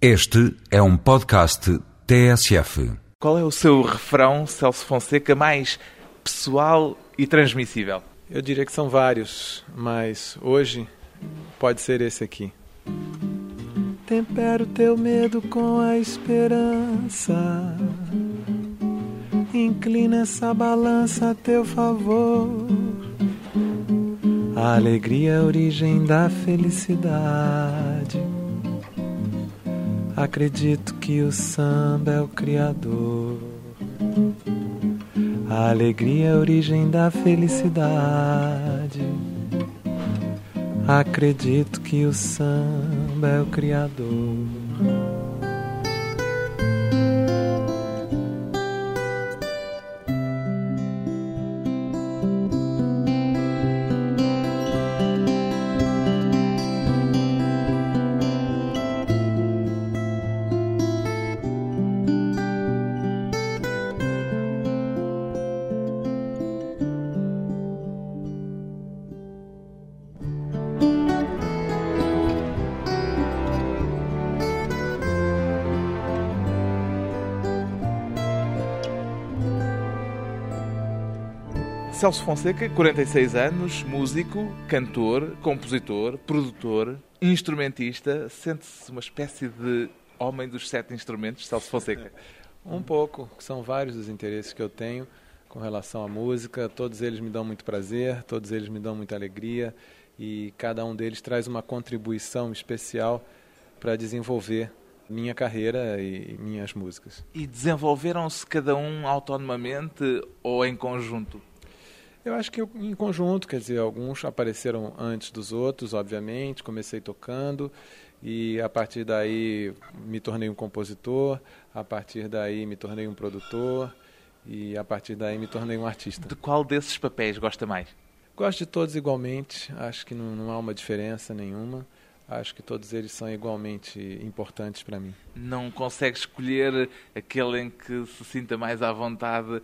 Este é um podcast TSF. Qual é o seu refrão, Celso Fonseca, mais pessoal e transmissível? Eu diria que são vários, mas hoje pode ser esse aqui. Tempera o teu medo com a esperança. Inclina essa balança a teu favor. A alegria é a origem da felicidade. Acredito que o samba é o criador. A alegria é a origem da felicidade. Acredito que o samba é o criador. Celso Fonseca, 46 anos, músico, cantor, compositor, produtor, instrumentista. Sente-se uma espécie de homem dos sete instrumentos, Celso Fonseca? Um pouco, são vários os interesses que eu tenho com relação à música. Todos eles me dão muito prazer, todos eles me dão muita alegria e cada um deles traz uma contribuição especial para desenvolver minha carreira e minhas músicas. E desenvolveram-se cada um autonomamente ou em conjunto? Eu acho que em conjunto, quer dizer, alguns apareceram antes dos outros, obviamente. Comecei tocando e a partir daí me tornei um compositor, a partir daí me tornei um produtor e a partir daí me tornei um artista. De qual desses papéis gosta mais? Gosto de todos igualmente, acho que não, não há uma diferença nenhuma. Acho que todos eles são igualmente importantes para mim. Não consegue escolher aquele em que se sinta mais à vontade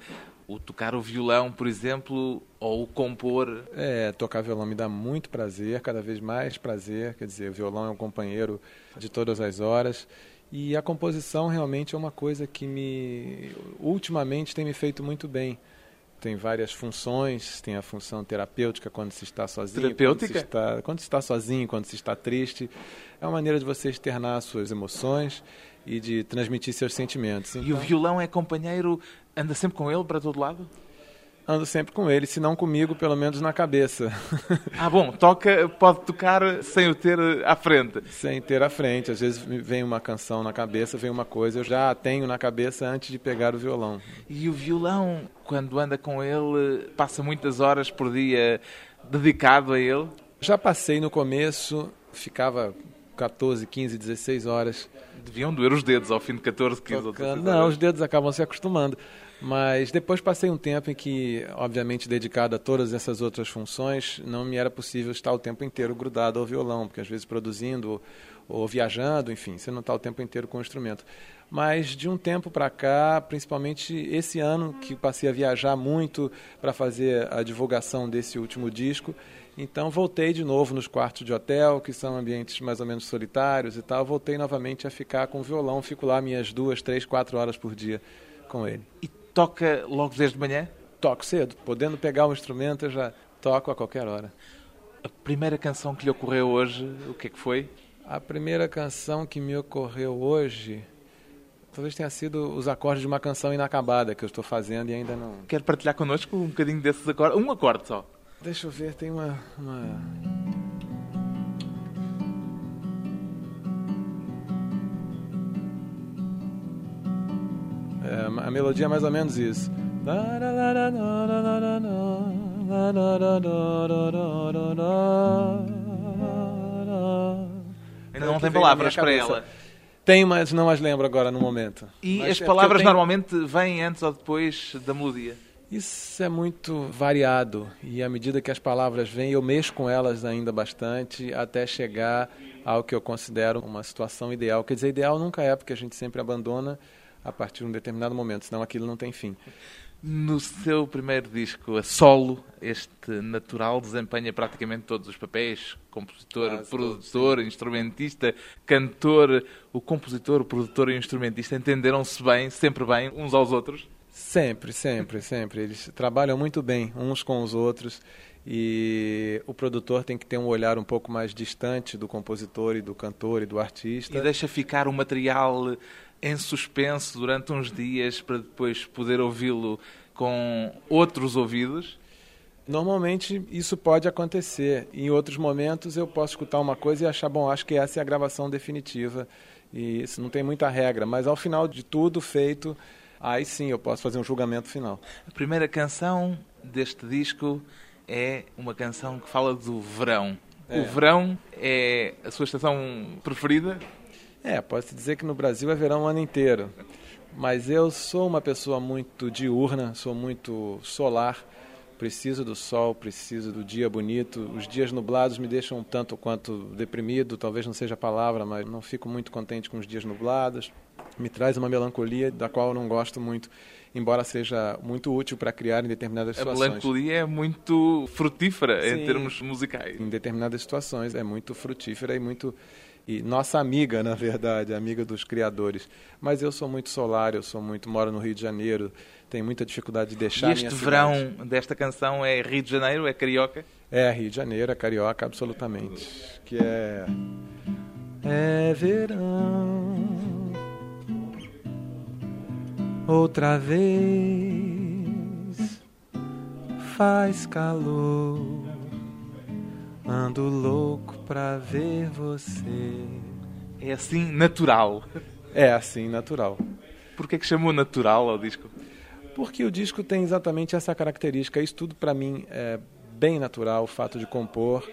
o tocar o violão, por exemplo, ou o compor? É, tocar violão me dá muito prazer, cada vez mais prazer. Quer dizer, o violão é um companheiro de todas as horas. E a composição realmente é uma coisa que me ultimamente tem me feito muito bem. Tem várias funções, tem a função terapêutica quando se está sozinho, terapêutica? Quando se está, quando se está sozinho, quando se está triste. É uma maneira de você externar suas emoções e de transmitir seus sentimentos. Então, e o então violão é companheiro, anda sempre com ele para todo lado? Ando sempre com ele, se não comigo, pelo menos na cabeça. Ah, bom, toca, pode tocar sem o ter à frente. Sem ter à frente. Às vezes vem uma canção na cabeça, vem uma coisa, eu já a tenho na cabeça antes de pegar o violão. E o violão, quando anda com ele, passa muitas horas por dia dedicado a ele? Já passei no começo, ficava 14, 15, 16 horas. Deviam doer os dedos ao fim de 14, 15 ou 16 Não, os dedos acabam se acostumando. Mas depois passei um tempo em que, obviamente, dedicado a todas essas outras funções, não me era possível estar o tempo inteiro grudado ao violão, porque às vezes produzindo ou viajando, enfim, você não está o tempo inteiro com o instrumento. Mas de um tempo para cá, principalmente esse ano que passei a viajar muito para fazer a divulgação desse último disco, então voltei de novo nos quartos de hotel, que são ambientes mais ou menos solitários e tal. Voltei novamente a ficar com o violão, fico lá minhas duas, três, quatro horas por dia com ele. E toca logo desde manhã? Toco cedo, podendo pegar o instrumento, eu já toco a qualquer hora. A primeira canção que lhe ocorreu hoje, o que é que foi? A primeira canção que me ocorreu hoje, talvez tenha sido os acordes de uma canção inacabada que eu estou fazendo e ainda não. Quer partilhar connosco um bocadinho desses acordes? Um acorde só. Deixa eu ver, tem uma... uma... É, a melodia é mais ou menos isso. Ainda não tem palavras para ela. Tem, mas não as lembro agora no momento. E mas as é palavras tenho... normalmente vêm antes ou depois da melodia? Isso é muito variado e à medida que as palavras vêm, eu mexo com elas ainda bastante até chegar ao que eu considero uma situação ideal. Quer dizer, ideal nunca é, porque a gente sempre abandona a partir de um determinado momento, senão aquilo não tem fim. No seu primeiro disco, a solo, este natural desempenha praticamente todos os papéis: compositor, Quase produtor, instrumentista, cantor. O compositor, o produtor e o instrumentista entenderam-se bem, sempre bem, uns aos outros. Sempre, sempre, sempre. Eles trabalham muito bem uns com os outros e o produtor tem que ter um olhar um pouco mais distante do compositor e do cantor e do artista. E deixa ficar o material em suspenso durante uns dias para depois poder ouvi-lo com outros ouvidos. Normalmente isso pode acontecer. Em outros momentos eu posso escutar uma coisa e achar, bom, acho que essa é a gravação definitiva. E isso não tem muita regra, mas ao final de tudo feito, aí sim eu posso fazer um julgamento final. A primeira canção deste disco é uma canção que fala do verão. É. O verão é a sua estação preferida? É, pode-se dizer que no Brasil é verão o ano inteiro. Mas eu sou uma pessoa muito diurna, sou muito solar, preciso do sol, preciso do dia bonito. Os dias nublados me deixam um tanto quanto deprimido, talvez não seja a palavra, mas não fico muito contente com os dias nublados. Me traz uma melancolia da qual eu não gosto muito, embora seja muito útil para criar em determinadas A situações. melancolia é muito frutífera em Sim. termos musicais. Em determinadas situações é muito frutífera e muito e nossa amiga, na verdade, amiga dos criadores. Mas eu sou muito solar, eu sou muito moro no Rio de Janeiro, tenho muita dificuldade de deixar E este minha verão cidade. desta canção é Rio de Janeiro, é carioca? É Rio de Janeiro, é carioca, absolutamente. Que é. É verão. Outra vez. Faz calor. Ando louco pra ver você. É assim natural. É assim, natural. Porquê que chamou natural ao disco? Porque o disco tem exatamente essa característica. Isso tudo para mim é bem natural, o fato de compor,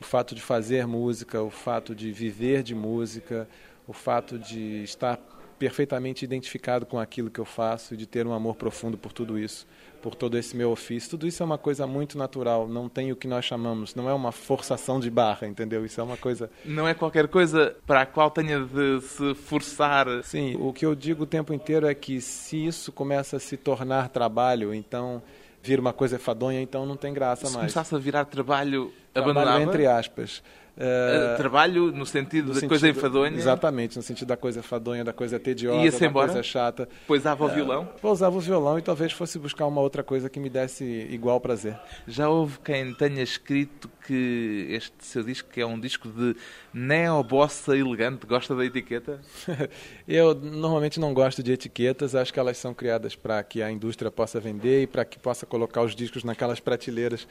o fato de fazer música, o fato de viver de música, o fato de estar perfeitamente identificado com aquilo que eu faço e de ter um amor profundo por tudo isso, por todo esse meu ofício. Tudo isso é uma coisa muito natural, não tem o que nós chamamos, não é uma forçação de barra, entendeu? Isso é uma coisa Não é qualquer coisa para a qual tenha de se forçar. Sim, o que eu digo o tempo inteiro é que se isso começa a se tornar trabalho, então vira uma coisa fadonha, então não tem graça Se mais. começasse a virar trabalho, Trabalho abandonava? entre aspas. Eh, Eh, trabalho no sentido no da sentido- coisa enfadonha, Exatamente, no sentido da coisa enfadonha, da coisa tediosa, da embora? coisa chata. poisava o violão. Eu usava o violão e talvez fosse buscar uma outra coisa que me desse igual prazer. Já houve quem tenha escrito que este seu disco é um disco de neobossa elegante, gosta da etiqueta? Eu normalmente não gosto de etiquetas, acho que elas são criadas para que a indústria possa vender e para que possa colocar os discos naquelas prateleiras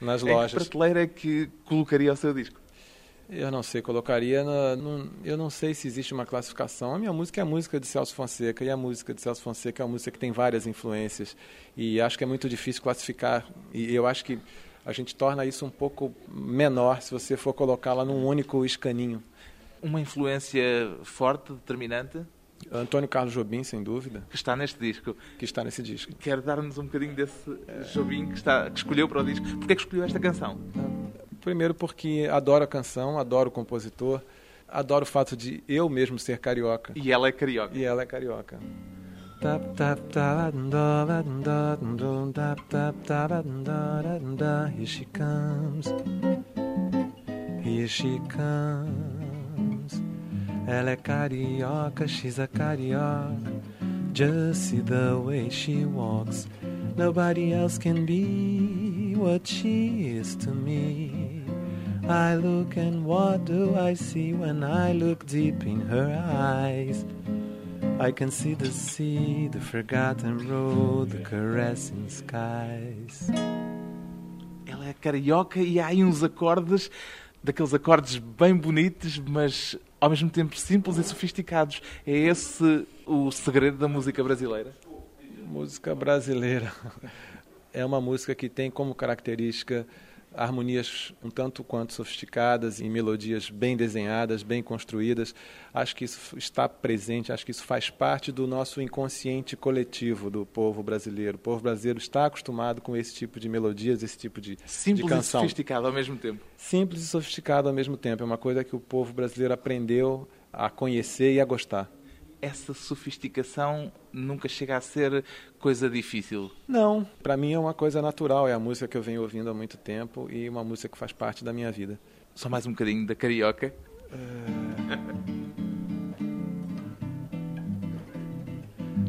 nas Em que lojas. prateleira é que colocaria o seu disco? Eu não sei, colocaria. na- num- eu não sei se existe uma classificação. A minha música é a música de Celso Fonseca, e a música de Celso Fonseca é uma música que tem várias influências. E acho que é muito difícil classificar. E eu acho que a gente torna isso um pouco menor se você for colocá-la num único escaninho. Uma influência forte, determinante, Antônio Carlos Jobim, sem dúvida, que está neste disco. que está nesse disco. Quer dar-nos um bocadinho desse Jobim que, está, que escolheu para o disco? Porquê é que escolheu esta canção? Primeiro porque adoro a canção, adoro o compositor, adoro o fato de eu mesmo ser carioca. E ela é carioca. E ela é carioca. Here she comes. Here she comes. Ela é carioca, she's a carioca. Just see the way she walks. Nobody else can be what she is to me. I look and what do I see when I look deep in her eyes? I can see the sea, the forgotten road, the caressing skies. Ela é carioca e há aí uns acordes, daqueles acordes bem bonitos, mas ao mesmo tempo simples e sofisticados. É esse o segredo da música brasileira? Música brasileira é uma música que tem como característica harmonias um tanto quanto sofisticadas e melodias bem desenhadas, bem construídas. Acho que isso está presente, acho que isso faz parte do nosso inconsciente coletivo do povo brasileiro. O povo brasileiro está acostumado com esse tipo de melodias, esse tipo de, de Simples e canção. sofisticado ao mesmo tempo. Simples e sofisticado ao mesmo tempo. É uma coisa que o povo brasileiro aprendeu a conhecer e a gostar. Essa sofisticação nunca chega a ser coisa difícil? Não, para mim é uma coisa natural, é a música que eu venho ouvindo há muito tempo e uma música que faz parte da minha vida. Só mais um bocadinho da carioca.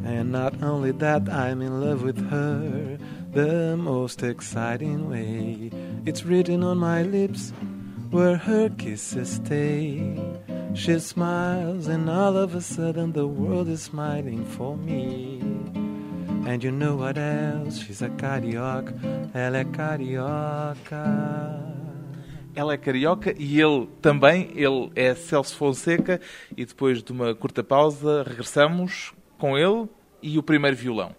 And not only that, I'm in love with her the most exciting way. It's written on my lips where her kisses stay. She smiles, and all of a sudden, the world is smiling for me. And you know what else? She's a carioca, ela é carioca. Ela é carioca e ele também, ele é Celso Fonseca. E depois de uma curta pausa, regressamos com ele e o primeiro violão.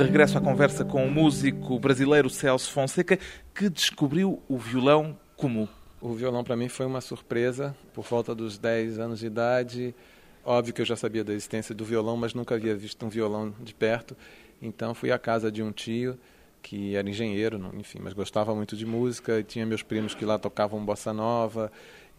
De regresso à conversa com o músico brasileiro Celso Fonseca, que descobriu o violão como? O violão para mim foi uma surpresa, por volta dos 10 anos de idade. Óbvio que eu já sabia da existência do violão, mas nunca havia visto um violão de perto. Então fui à casa de um tio que era engenheiro, enfim, mas gostava muito de música e tinha meus primos que lá tocavam bossa nova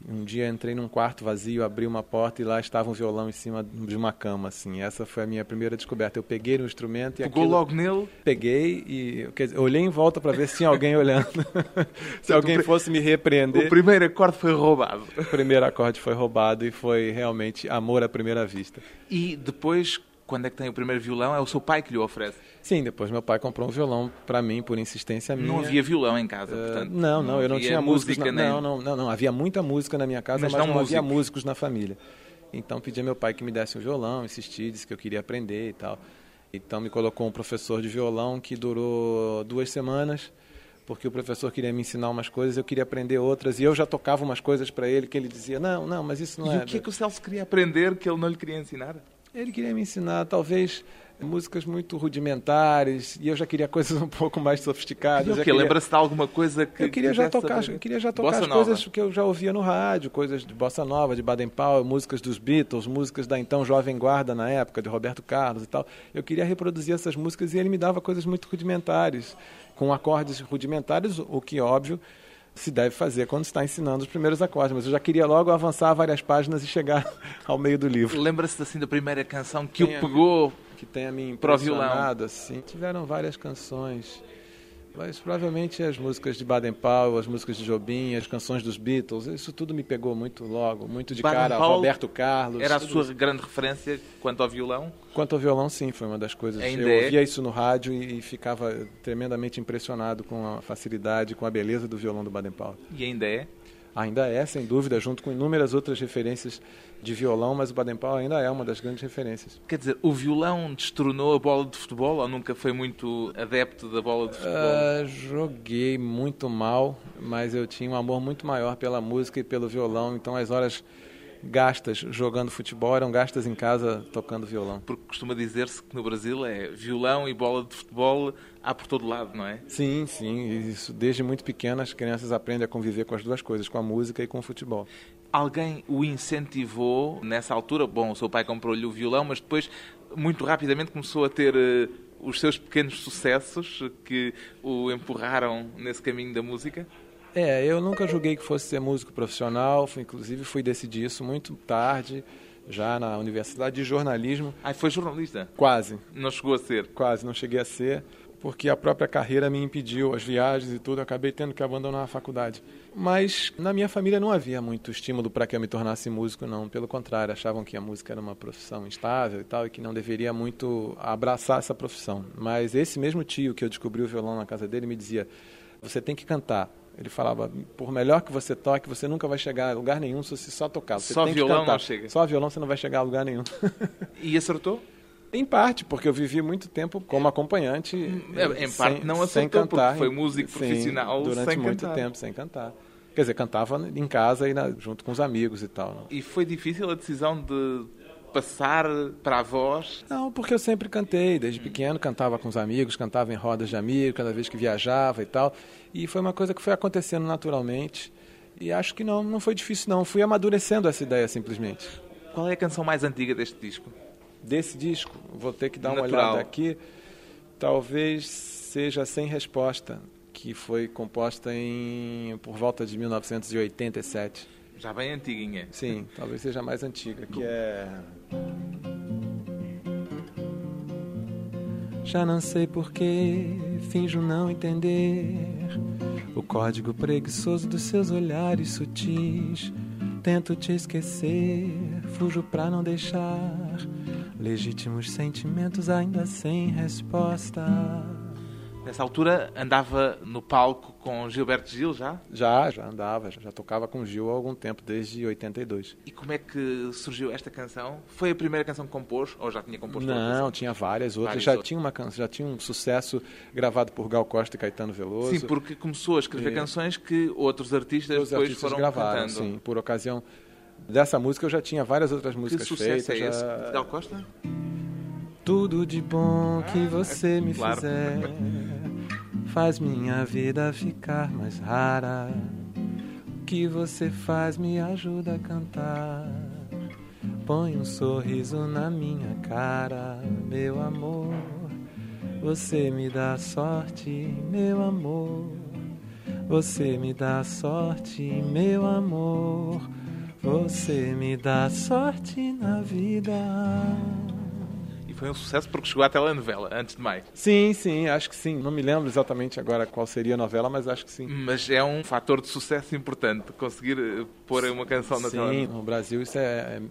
um dia entrei num quarto vazio, abri uma porta e lá estava um violão em cima de uma cama, assim. Essa foi a minha primeira descoberta. Eu peguei no instrumento e Pegou aquilo... logo nele? Peguei e quer dizer, olhei em volta para ver se tinha alguém olhando. se alguém fosse me repreender. O primeiro acorde foi roubado. O primeiro acorde foi roubado e foi realmente amor à primeira vista. E depois, quando é que tem o primeiro violão? É o seu pai que lhe oferece? Sim, depois meu pai comprou um violão para mim por insistência minha. Não havia violão em casa, portanto. Uh, não, não, eu não tinha música, na... nem... não, não, não, não, havia muita música na minha casa, mas, mas não, não havia músicos na família. Então pedi a meu pai que me desse um violão, insisti, disse que eu queria aprender e tal. Então me colocou um professor de violão que durou duas semanas, porque o professor queria me ensinar umas coisas, eu queria aprender outras, e eu já tocava umas coisas para ele que ele dizia, não, não, mas isso não e é... E o que é que o Celso queria aprender que ele não lhe queria ensinar? Ele queria me ensinar, talvez, músicas muito rudimentares e eu já queria coisas um pouco mais sofisticadas. E o que queria... lembra-se de alguma coisa que eu queria já tocar, eu queria já tocar as coisas que eu já ouvia no rádio, coisas de bossa nova, de Baden Powell, músicas dos Beatles, músicas da então jovem guarda na época de Roberto Carlos e tal. Eu queria reproduzir essas músicas e ele me dava coisas muito rudimentares, com acordes rudimentares, o que óbvio se deve fazer quando está ensinando os primeiros acordes, mas eu já queria logo avançar várias páginas e chegar ao meio do livro. Lembra-se assim da primeira canção que o pegou que tenha me para o violão? assim. Tiveram várias canções. Mas provavelmente as músicas de Baden Powell, as músicas de Jobim, as canções dos Beatles, isso tudo me pegou muito logo, muito de Baden cara. Powell Roberto Carlos. Era a sua isso. grande referência quanto ao violão? Quanto ao violão, sim, foi uma das coisas. Ainda Eu ouvia isso no rádio e ficava tremendamente impressionado com a facilidade, com a beleza do violão do Baden Powell. E ainda é? Ainda é, sem dúvida, junto com inúmeras outras referências de violão, mas o Baden Powell ainda é uma das grandes referências. Quer dizer, o violão destronou a bola de futebol ou nunca foi muito adepto da bola de futebol? Uh, joguei muito mal, mas eu tinha um amor muito maior pela música e pelo violão, então as horas gastas jogando futebol eram gastas em casa tocando violão. Porque costuma dizer-se que no Brasil é violão e bola de futebol há por todo lado, não é? Sim, sim. Isso desde muito pequenas as crianças aprendem a conviver com as duas coisas, com a música e com o futebol. Alguém o incentivou nessa altura? Bom, o seu pai comprou-lhe o violão, mas depois muito rapidamente começou a ter uh, os seus pequenos sucessos que o empurraram nesse caminho da música? É, eu nunca julguei que fosse ser músico profissional, fui, inclusive fui decidir isso muito tarde, já na Universidade de Jornalismo. Ah, foi jornalista? Quase. Não chegou a ser? Quase, não cheguei a ser, porque a própria carreira me impediu, as viagens e tudo, eu acabei tendo que abandonar a faculdade. Mas na minha família não havia muito estímulo para que eu me tornasse músico, não. Pelo contrário, achavam que a música era uma profissão estável e tal, e que não deveria muito abraçar essa profissão. Mas esse mesmo tio que eu descobri o violão na casa dele me dizia: você tem que cantar. Ele falava, por melhor que você toque, você nunca vai chegar a lugar nenhum se você só tocar. Você só violão não chega. Só violão você não vai chegar a lugar nenhum. e acertou? Em parte, porque eu vivi muito tempo como acompanhante. É, em parte sem, não sem aceitou, cantar. porque foi músico profissional durante muito cantar. tempo sem cantar. Quer dizer, cantava em casa e na- junto com os amigos e tal. né? E foi difícil a decisão de passar para a voz. Não, porque eu sempre cantei, desde pequeno cantava com os amigos, cantava em rodas de amigos, cada vez que viajava e tal. E foi uma coisa que foi acontecendo naturalmente. E acho que não, não foi difícil não, fui amadurecendo essa ideia simplesmente. Qual é a canção mais antiga deste disco? Desse disco, vou ter que dar uma Natural. olhada aqui, talvez seja Sem Resposta, que foi composta em por volta de 1987. Já bem antiguinha. Sim, talvez seja a mais antiga, que é. Já não sei porquê, finjo não entender o código preguiçoso dos seus olhares sutis. Tento te esquecer, fujo pra não deixar legítimos sentimentos ainda sem resposta. Nessa altura andava no palco com Gilberto Gil já? Já, já andava, já, já tocava com Gil há algum tempo, desde 82. E como é que surgiu esta canção? Foi a primeira canção que compôs ou já tinha composto outra Não, canção? tinha várias outras. Várias já outras. tinha uma can- já tinha um sucesso gravado por Gal Costa e Caetano Veloso. Sim, porque começou a escrever E- canções que outros artistas os depois artistas foram gravaram, cantando. sim. Por ocasião dessa música eu já tinha várias outras Que músicas sucesso feitas. é esse? já- Costa? Tudo de bom que você me claro. fizer faz minha vida ficar mais rara. O que você faz me ajuda a cantar. Põe um sorriso na minha cara, meu amor. Você me dá sorte, meu amor. Você me dá sorte, meu amor. Você me dá sorte na vida. E foi um sucesso porque chegou à telenovela, antes de mais. Sim, sim, acho que sim. Não me lembro exatamente agora qual seria a novela, mas acho que sim. Mas é um fator de sucesso importante conseguir eh, pôr uma canção na Sim, telenovela. no Brasil isso é,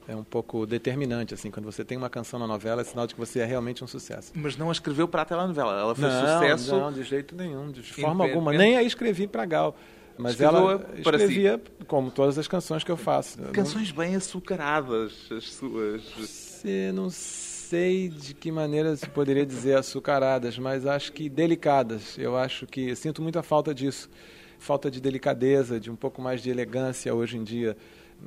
é, é um pouco determinante, assim. Quando você tem uma canção na novela, é sinal de que você é realmente um sucesso. Mas não a escreveu para a telenovela. Ela foi não, sucesso. não, de jeito nenhum, de forma alguma. Nem a escrevi para Gal. Mas ela para si. escrevia, como todas as canções que eu faço. Eu Canções bem açucaradas, as suas. Se- não sei de que maneira se poderia dizer açucaradas, mas acho que delicadas. Eu acho que sinto muita falta disso. Falta de delicadeza, de um pouco mais de elegância hoje em dia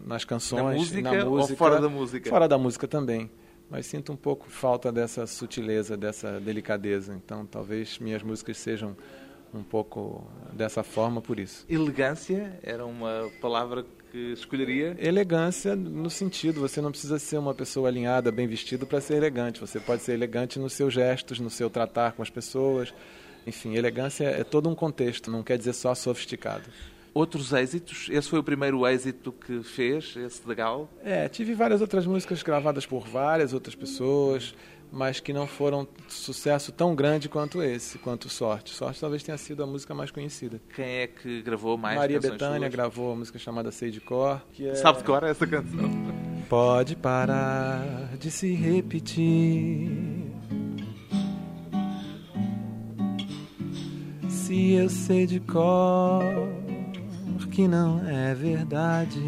nas canções, Na música na ou música, fora da música? Fora da música também. Mas sinto um pouco falta dessa sutileza, dessa delicadeza. Então, talvez minhas músicas sejam um pouco dessa forma por isso. Elegância era uma palavra que escolheria. Elegância no sentido, você não precisa ser uma pessoa alinhada, bem vestido para ser elegante. Você pode ser elegante nos seus gestos, no seu tratar com as pessoas. Enfim, elegância é todo um contexto, não quer dizer só sofisticado. Outros êxitos. Esse foi o primeiro êxito que fez, esse da Gal. É, tive várias outras músicas gravadas por várias outras pessoas, mas que não foram sucesso tão grande quanto esse, quanto Sorte. Sorte talvez tenha sido a música mais conhecida. Quem é que gravou mais Maria Bethânia gravou a música chamada Sei de Cor. Que é... Sabe de cor essa canção? Pode parar de se repetir. Se eu sei de cor que não é verdade.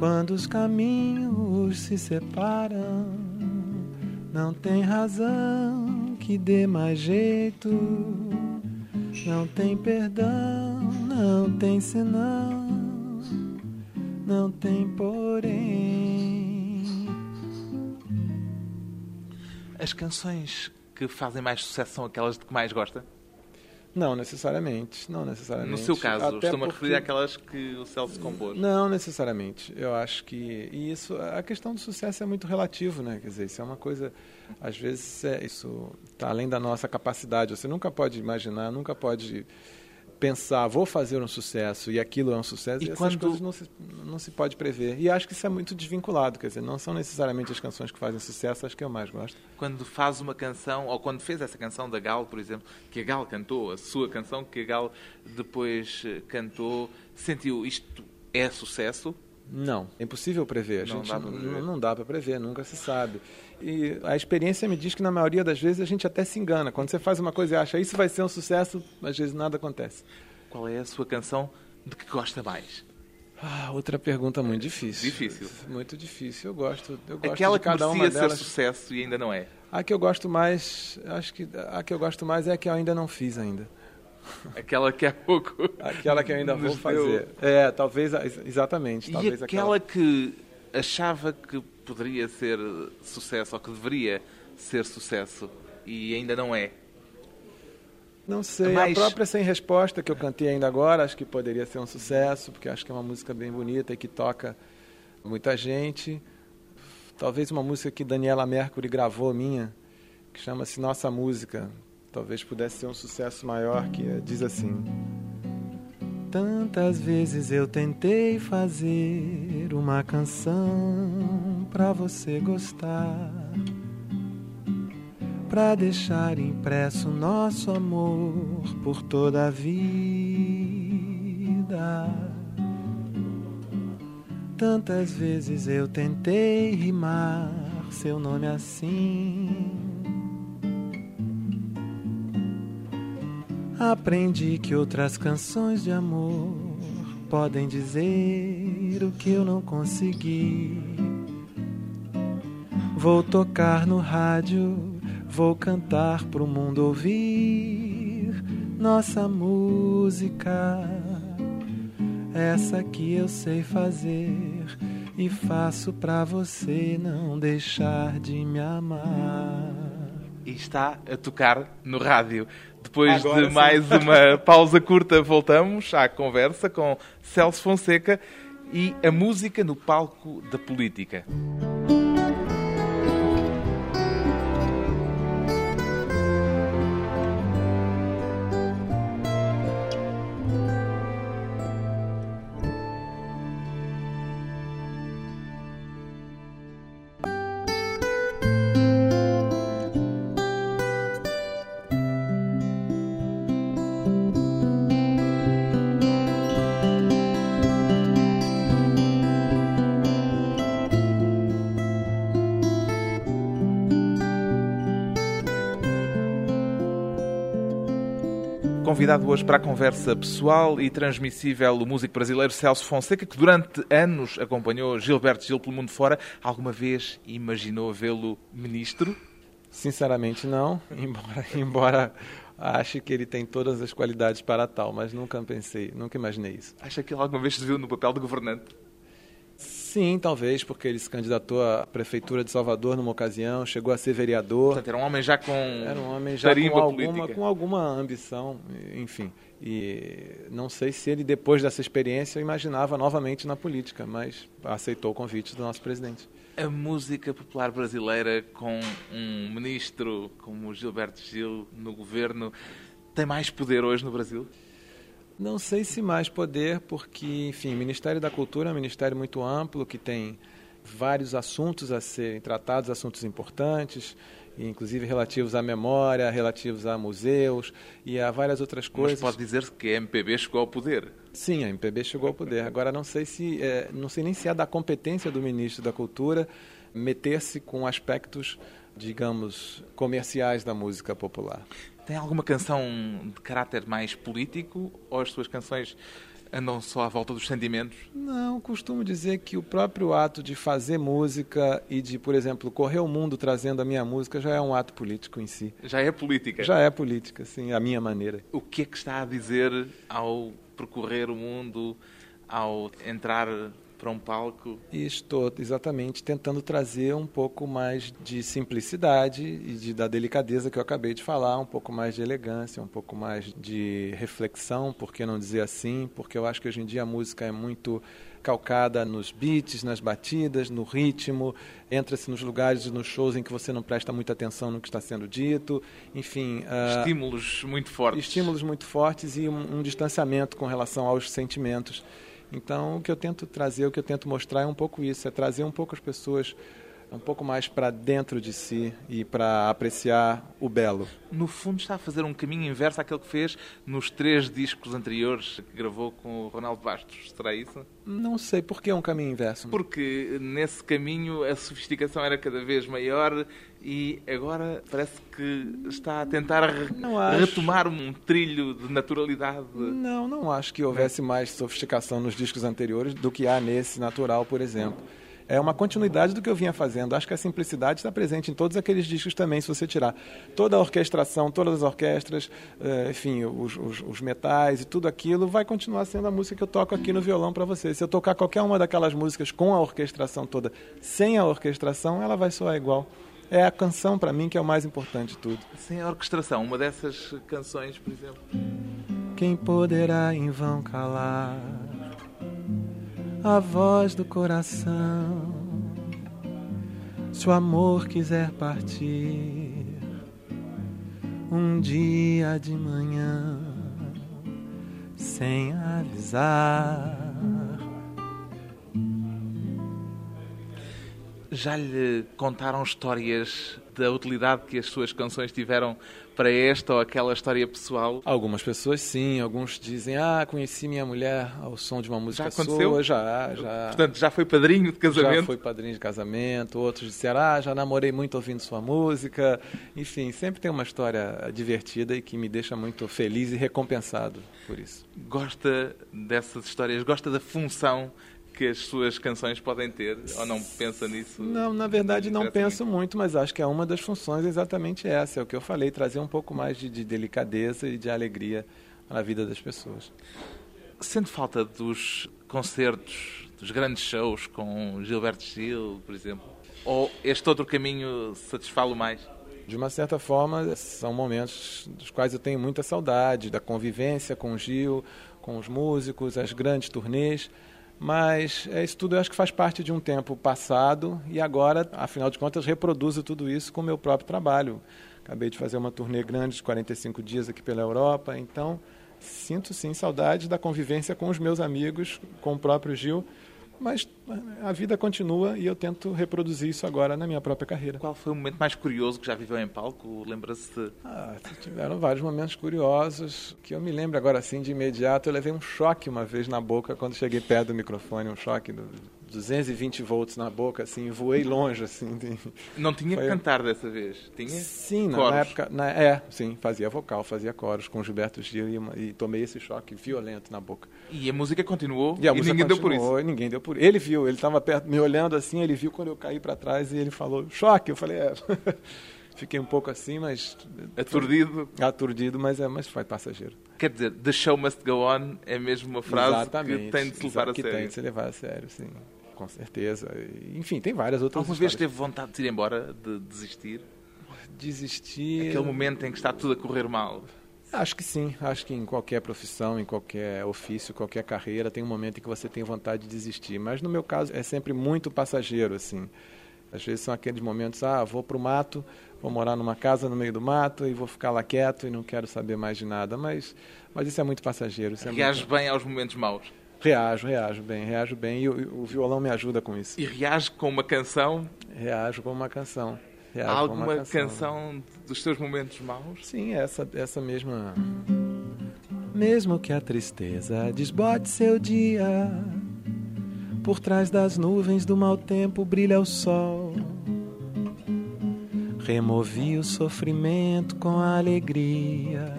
Quando os caminhos se separam, não tem razão que dê mais jeito. Não tem perdão, não tem senão, não tem porém. As canções que fazem mais sucesso são aquelas de que mais gosta? Não necessariamente, não necessariamente. No seu caso, Até estou-me a porque- referir àquelas que o Celso compôs. Não necessariamente. Eu acho que e isso, a questão do sucesso é muito relativo, né? Quer dizer, isso é uma coisa, às vezes é, isso está além da nossa capacidade. Você nunca pode imaginar, nunca pode pensar, vou fazer um sucesso e aquilo é um sucesso. E E, essas quando- coisas não se, não se pode prever. E acho que isso é muito desvinculado, quer dizer, não são necessariamente as canções que fazem sucesso as que eu mais gosto. Quando faz uma canção, ou quando fez essa canção da Gal, por exemplo, que a Gal cantou, a sua canção que a Gal depois eh, cantou, sentiu isto é sucesso? Não, é impossível prever. A Não gente dá pra prever. não, não dá para prever, nunca se sabe. E a experiência me diz que na maioria das vezes a gente até se engana. Quando você faz uma coisa e acha isso vai ser um sucesso, às vezes nada acontece. Qual é a sua canção de que gosta mais? Ah, outra pergunta muito difícil. Difícil. Muito difícil. Eu gosto, eu gosto Aquela de cada que uma delas. ser sucesso e ainda não é. A que eu gosto mais, acho que a que eu gosto mais é a que eu ainda não fiz ainda. Aquela que há pouco. Aquela que eu ainda vou fazer. É, talvez, exatamente. E Talvez aquela que achava que poderia ser sucesso ou que deveria ser sucesso e ainda não é. Não sei, Mais- a própria Sem Resposta que eu cantei ainda agora, acho que poderia ser um sucesso, porque acho que é uma música bem bonita e que toca muita gente. Talvez uma música que Daniela Mercury gravou minha, que chama-se Nossa Música. Talvez pudesse ser um sucesso maior, que diz assim: Tantas vezes eu tentei fazer uma canção pra você gostar pra deixar impresso nosso amor por toda a vida. Tantas vezes eu tentei rimar seu nome assim. Aprendi que outras canções de amor podem dizer o que eu não consegui. Vou tocar no rádio, vou cantar pro mundo ouvir nossa música. Essa que eu sei fazer e faço pra você não deixar de me amar. E está a tocar no rádio. Depois Agora de sim. mais uma pausa curta, voltamos à conversa com Celso Fonseca e a música no palco da política. Convidado hoje para a conversa pessoal e transmissível o músico brasileiro Celso Fonseca, que durante anos acompanhou Gilberto Gil pelo mundo fora. Alguma vez imaginou vê-lo ministro? Sinceramente, não, embora, embora ache que ele tem todas as qualidades para tal, mas nunca pensei, nunca imaginei isso. Acha que ele alguma vez se viu no papel de governante? Sim, talvez, porque ele se candidatou à prefeitura de Salvador numa ocasião, chegou a ser vereador. Portanto, era um homem já com Era um homem já com alguma, política. com alguma ambição, enfim. E não sei se ele, depois dessa experiência, imaginava novamente na política, mas aceitou o convite do nosso presidente. A música popular brasileira com um ministro como Gilberto Gil no governo tem mais poder hoje no Brasil? Não sei se mais poder, porque, enfim, o Ministério da Cultura é um ministério muito amplo, que tem vários assuntos a serem tratados, assuntos importantes, inclusive relativos à memória, relativos a museus e a várias outras Mas coisas. pode dizer-se que a MPB chegou ao poder. Sim, a MPB chegou ao poder. Agora não sei se é, não sei nem se é da competência do ministro da Cultura meter-se com aspectos, digamos, comerciais da música popular. Tem alguma canção de caráter mais político ou as suas canções andam só à volta dos sentimentos? Não, costumo dizer que o próprio ato de fazer música e de, por exemplo, correr o mundo trazendo a minha música já é um ato político em si. Já é política. Já é política, sim, a minha maneira. O que é que está a dizer ao percorrer o mundo, ao entrar para um palco? E estou exatamente tentando trazer um pouco mais de simplicidade e de, da delicadeza que eu acabei de falar, um pouco mais de elegância, um pouco mais de reflexão, por que não dizer assim? Porque eu acho que hoje em dia a música é muito calcada nos beats, nas batidas, no ritmo, entra-se nos lugares e nos shows em que você não presta muita atenção no que está sendo dito, enfim... ah, Estímulos muito fortes. estímulos muito fortes e um, um distanciamento com relação aos sentimentos. Então, o que eu tento trazer, o que eu tento mostrar é um pouco isso, é trazer um pouco as pessoas um pouco mais para dentro de si e para apreciar o belo. No fundo, está a fazer um caminho inverso àquele que fez nos três discos anteriores que gravou com o Ronaldo Bastos. Será isso? Não sei por que é um caminho inverso. Porque nesse caminho a sofisticação era cada vez maior e agora parece que está a tentar retomar um trilho de naturalidade. Não, não acho que houvesse mais sofisticação nos discos anteriores do que há nesse natural, por exemplo é uma continuidade do que eu vinha fazendo. Acho que a simplicidade está presente em todos aqueles discos também, se você tirar toda a orquestração, todas as orquestras, eh, enfim, os, os, os metais e tudo aquilo, vai continuar sendo a música que eu toco aqui no violão para você. Se eu tocar qualquer uma daquelas músicas com a orquestração toda, sem a orquestração, ela vai soar igual. É a canção, para mim, que é o mais importante de tudo. Sem a orquestração, uma dessas canções, por exemplo. Quem poderá em vão calar a voz do coração. Se o amor quiser partir um dia de manhã sem avisar. Já lhe contaram histórias da utilidade que as suas canções tiveram para esta ou aquela história pessoal? Algumas pessoas sim, alguns dizem, ah, conheci minha mulher ao som de uma música já aconteceu? sua, já, já. Portanto, já foi padrinho de casamento? Já foi padrinho de casamento, outros disseram, ah, já namorei muito ouvindo sua música. Enfim, sempre tem uma história divertida e que me deixa muito feliz e recompensado por isso. Gosta dessas histórias, gosta da função que as suas canções podem ter? Ou não pensa nisso? Não, na verdade não penso muito, mas acho que é uma das funções exatamente essa, é o que eu falei, trazer um pouco mais de, de delicadeza e de alegria na vida das pessoas. Sente falta dos concertos, dos grandes shows com Gilberto Gil, por exemplo? Ou este outro caminho satisfá-lo mais? De uma certa forma, são momentos dos quais eu tenho muita saudade, da convivência com o Gil, com os músicos, as grandes turnês. Mas é, isso tudo eu acho que faz parte de um tempo passado e agora, afinal de contas, reproduzo tudo isso com o meu próprio trabalho. Acabei de fazer uma turnê grande de 45 dias aqui pela Europa, então sinto sim saudade da convivência com os meus amigos, com o próprio Gil, mas a vida continua e eu tento reproduzir isso agora na minha própria carreira. Qual foi o momento mais curioso que já viveu em palco? Lembra-se de... Ah, tiveram vários momentos curiosos que eu me lembro agora assim de imediato. Eu levei um choque uma vez na boca quando cheguei perto do microfone, um choque do, 220 volts na boca, assim, voei longe, assim. Não tinha Foi... que cantar dessa vez? Tinha? Sim, coros. na época, na, é, sim, fazia vocal, fazia coros com Gilberto Gil e, e, tomei esse choque violento na boca. E a música continuou e, a e música ninguém deu por isso? ninguém deu por isso. Ele viu, ele estava perto, me olhando assim, ele viu quando eu caí para trás e ele falou, choque, eu falei, é... Fiquei um pouco assim, mas. Aturdido? Aturdido, mas, é, mas foi passageiro. Quer dizer, the show must go on é mesmo uma frase Exatamente. que tem de se levar a que sério. Tem de se levar a sério, sim com certeza. Enfim, tem várias outras Alguma vez teve vontade de ir embora, de desistir? Desistir... Aquele momento em que está tudo a correr mal. Acho que sim. Acho que em qualquer profissão, em qualquer ofício, qualquer carreira, tem um momento em que você tem vontade de desistir. Mas no meu caso é sempre muito passageiro, assim. Às vezes são aqueles momentos, ah, vou para o mato, vou morar numa casa no meio do mato e vou ficar lá quieto e não quero saber mais de nada. Mas, mas isso é muito passageiro. Isso é Reage muito... bem aos momentos maus. Reajo, reajo bem, reajo bem e o, o, violão me ajuda com isso. E reage com uma canção? Reajo com uma canção. Há alguma canção. canção. dos seus momentos maus? Sim, essa, essa mesma. Mesmo que a tristeza desbote seu dia, por trás das nuvens do mau tempo brilha o sol. Removi o sofrimento com a alegria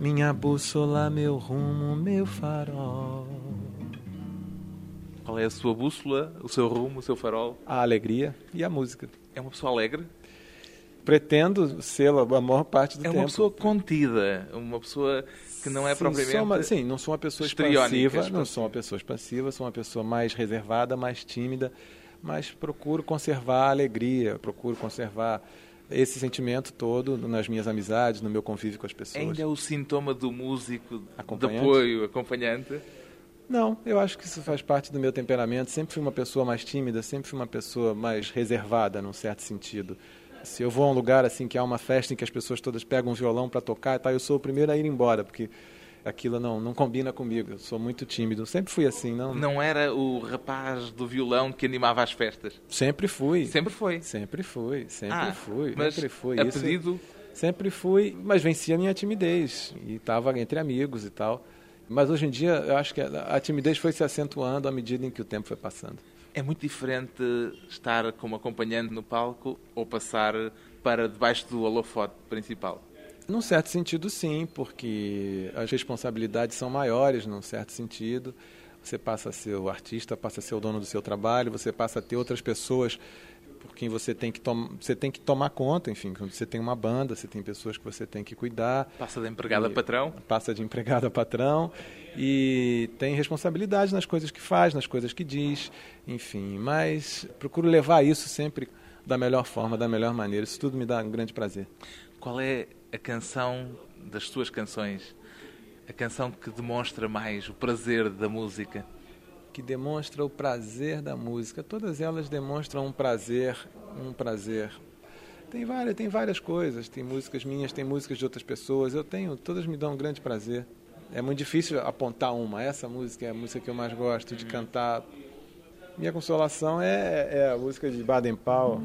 minha bússola, meu rumo, meu farol. Qual é a sua bússola, o seu rumo, o seu farol? A alegria e a música. É uma pessoa alegre? Pretendo ser a maior parte do tempo. É uma pessoa contida, uma pessoa que não é sim, propriamente. Uma, sim, não sou uma pessoa expansiva, não sou uma pessoa expansiva, sou uma pessoa mais reservada, mais tímida, mas procuro conservar a alegria, procuro conservar esse sentimento todo nas minhas amizades, no meu convívio com as pessoas. Ainda é o sintoma do músico de apoio, acompanhante? Não, eu acho que isso faz parte do meu temperamento. Sempre fui uma pessoa mais tímida, sempre fui uma pessoa mais reservada, num certo sentido. Se eu vou a um lugar assim que há uma festa em que as pessoas todas pegam um violão para tocar, tá, eu sou o primeiro a ir embora, porque aquilo não, não combina comigo. Eu sou muito tímido. Sempre fui assim, não. Não era o rapaz do violão que animava as festas? Sempre fui. Sempre foi. Sempre fui, sempre Ah, fui, mas sempre fui. a Isso- pedido Sempre fui, mas vencia a minha timidez e estava entre amigos e tal. Mas hoje em dia eu acho que a timidez foi se acentuando à medida em que o tempo foi passando. É muito diferente estar como acompanhante no palco ou passar para debaixo do holofote principal. Num certo sentido, sim, porque as responsabilidades são maiores, num certo sentido. Você passa a ser o artista, passa a ser o dono do seu trabalho, você passa a ter outras pessoas por quem você tem que, você tem que tomar conta. Enfim, quando você tem uma banda, você tem pessoas que você tem que cuidar. Passa de empregado a patrão. Passa de empregado a patrão e tem responsabilidade nas coisas que faz, nas coisas que diz, enfim. Mas procuro levar isso sempre da melhor forma, da melhor maneira. Isso tudo me dá um grande prazer. Qual é a canção das suas canções? A canção que demonstra mais o prazer da música? Que demonstra o prazer da música. Todas elas demonstram um prazer, um prazer. Tem várias, tem várias coisas, tem músicas minhas, tem músicas de outras pessoas. Eu tenho, todas me dão um grande prazer. É muito difícil apontar uma. Essa música é a música que eu mais gosto de cantar. Minha consolação é, é a música de Baden Powell.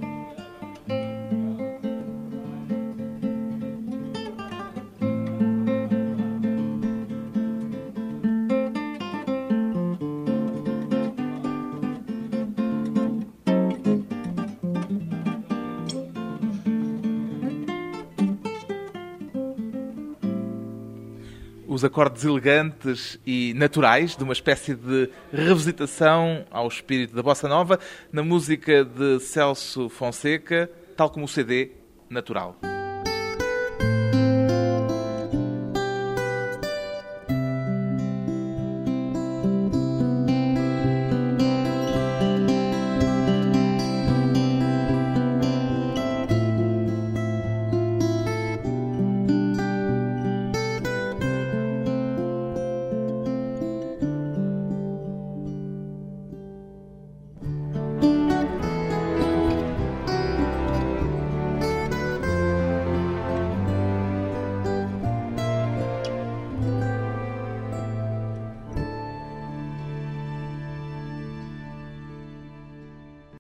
Os acordes elegantes e naturais de uma espécie de revisitação ao espírito da bossa nova na música de Celso Fonseca, tal como o CD natural.